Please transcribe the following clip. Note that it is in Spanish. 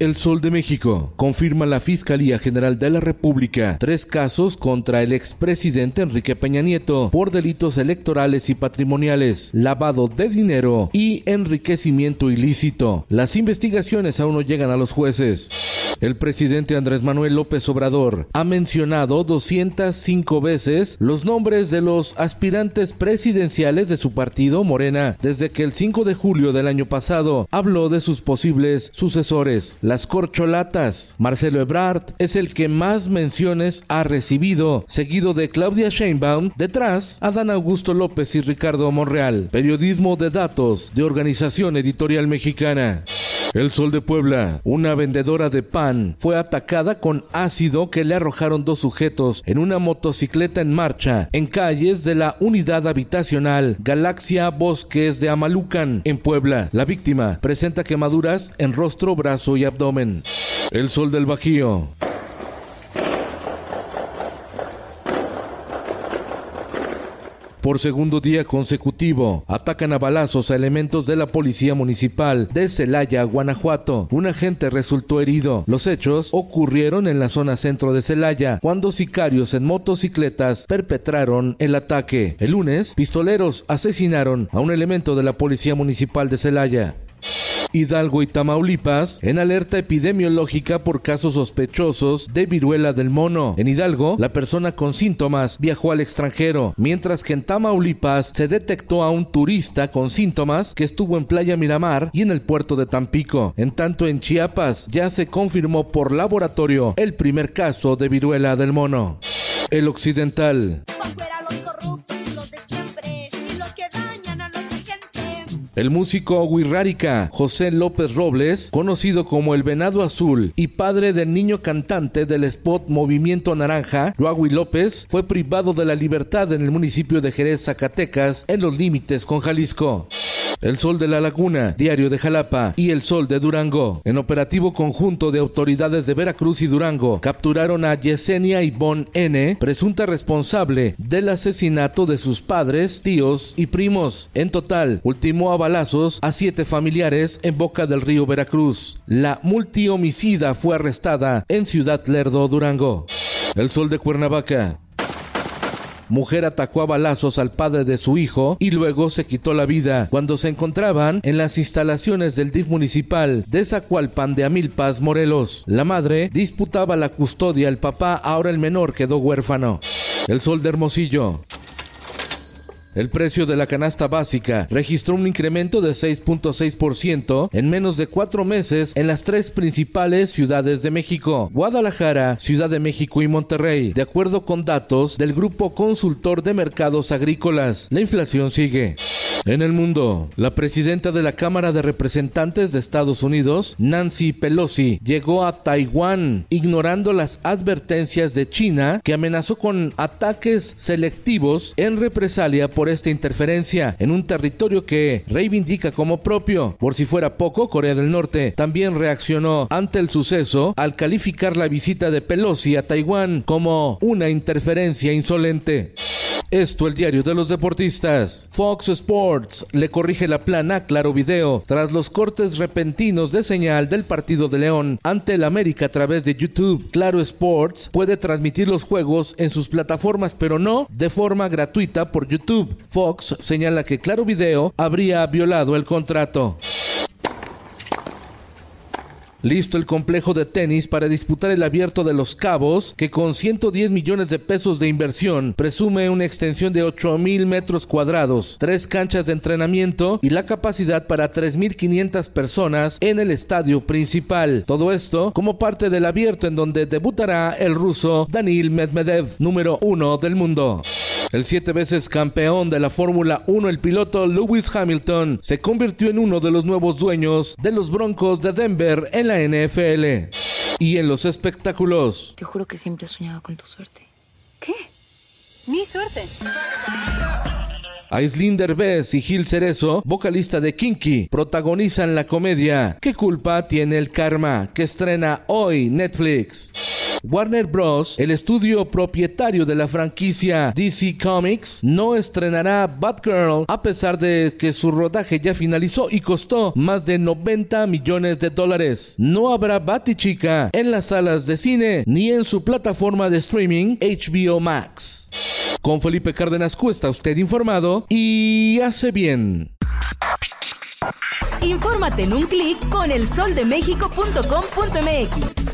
El Sol de México confirma la Fiscalía General de la República tres casos contra el expresidente Enrique Peña Nieto por delitos electorales y patrimoniales, lavado de dinero y enriquecimiento ilícito. Las investigaciones aún no llegan a los jueces. El presidente Andrés Manuel López Obrador ha mencionado 205 veces los nombres de los aspirantes presidenciales de su partido Morena desde que el 5 de julio del año pasado habló de sus posibles sucesores las corcholatas. Marcelo Ebrard es el que más menciones ha recibido, seguido de Claudia Sheinbaum, detrás Adán Augusto López y Ricardo Monreal. Periodismo de datos de Organización Editorial Mexicana. El Sol de Puebla, una vendedora de pan, fue atacada con ácido que le arrojaron dos sujetos en una motocicleta en marcha en calles de la unidad habitacional Galaxia Bosques de Amalucan, en Puebla. La víctima presenta quemaduras en rostro, brazo y abdomen. El Sol del Bajío. Por segundo día consecutivo, atacan a balazos a elementos de la Policía Municipal de Celaya, Guanajuato. Un agente resultó herido. Los hechos ocurrieron en la zona centro de Celaya, cuando sicarios en motocicletas perpetraron el ataque. El lunes, pistoleros asesinaron a un elemento de la Policía Municipal de Celaya. Hidalgo y Tamaulipas en alerta epidemiológica por casos sospechosos de viruela del mono. En Hidalgo, la persona con síntomas viajó al extranjero, mientras que en Tamaulipas se detectó a un turista con síntomas que estuvo en Playa Miramar y en el puerto de Tampico. En tanto, en Chiapas ya se confirmó por laboratorio el primer caso de viruela del mono. El occidental. El músico Wirrárica José López Robles, conocido como el Venado Azul y padre del niño cantante del spot Movimiento Naranja, Luagui López, fue privado de la libertad en el municipio de Jerez, Zacatecas, en los límites con Jalisco. El Sol de la Laguna, Diario de Jalapa y El Sol de Durango. En operativo conjunto de autoridades de Veracruz y Durango, capturaron a Yesenia Ivonne N., presunta responsable del asesinato de sus padres, tíos y primos. En total, ultimó a balazos a siete familiares en Boca del Río Veracruz. La multihomicida fue arrestada en Ciudad Lerdo, Durango. El Sol de Cuernavaca. Mujer atacó a balazos al padre de su hijo y luego se quitó la vida cuando se encontraban en las instalaciones del DIF municipal de Zacualpan de Amilpas, Morelos. La madre disputaba la custodia al papá, ahora el menor quedó huérfano. El sol de Hermosillo. El precio de la canasta básica registró un incremento de 6.6% en menos de cuatro meses en las tres principales ciudades de México, Guadalajara, Ciudad de México y Monterrey, de acuerdo con datos del Grupo Consultor de Mercados Agrícolas. La inflación sigue. En el mundo, la presidenta de la Cámara de Representantes de Estados Unidos, Nancy Pelosi, llegó a Taiwán ignorando las advertencias de China que amenazó con ataques selectivos en represalia por esta interferencia en un territorio que reivindica como propio. Por si fuera poco, Corea del Norte también reaccionó ante el suceso al calificar la visita de Pelosi a Taiwán como una interferencia insolente. Esto el diario de los deportistas. Fox Sports le corrige la plana Claro Video tras los cortes repentinos de señal del partido de León ante el América a través de YouTube. Claro Sports puede transmitir los juegos en sus plataformas, pero no de forma gratuita por YouTube. Fox señala que Claro Video habría violado el contrato. Listo el complejo de tenis para disputar el abierto de los cabos, que con 110 millones de pesos de inversión presume una extensión de 8 mil metros cuadrados, tres canchas de entrenamiento y la capacidad para 3.500 personas en el estadio principal. Todo esto como parte del abierto en donde debutará el ruso Danil Medvedev, número uno del mundo. El siete veces campeón de la Fórmula 1, el piloto Lewis Hamilton, se convirtió en uno de los nuevos dueños de los Broncos de Denver en la NFL. Y en los espectáculos. Te juro que siempre he soñado con tu suerte. ¿Qué? Mi suerte. Aislinn Derbez y Gil Cerezo, vocalista de Kinky, protagonizan la comedia ¿Qué culpa tiene el karma? que estrena hoy Netflix. Warner Bros., el estudio propietario de la franquicia DC Comics, no estrenará Batgirl a pesar de que su rodaje ya finalizó y costó más de 90 millones de dólares. No habrá Batichica en las salas de cine ni en su plataforma de streaming HBO Max. Con Felipe Cárdenas Cuesta, usted informado y hace bien. Infórmate en un clic con elsoldemexico.com.mx.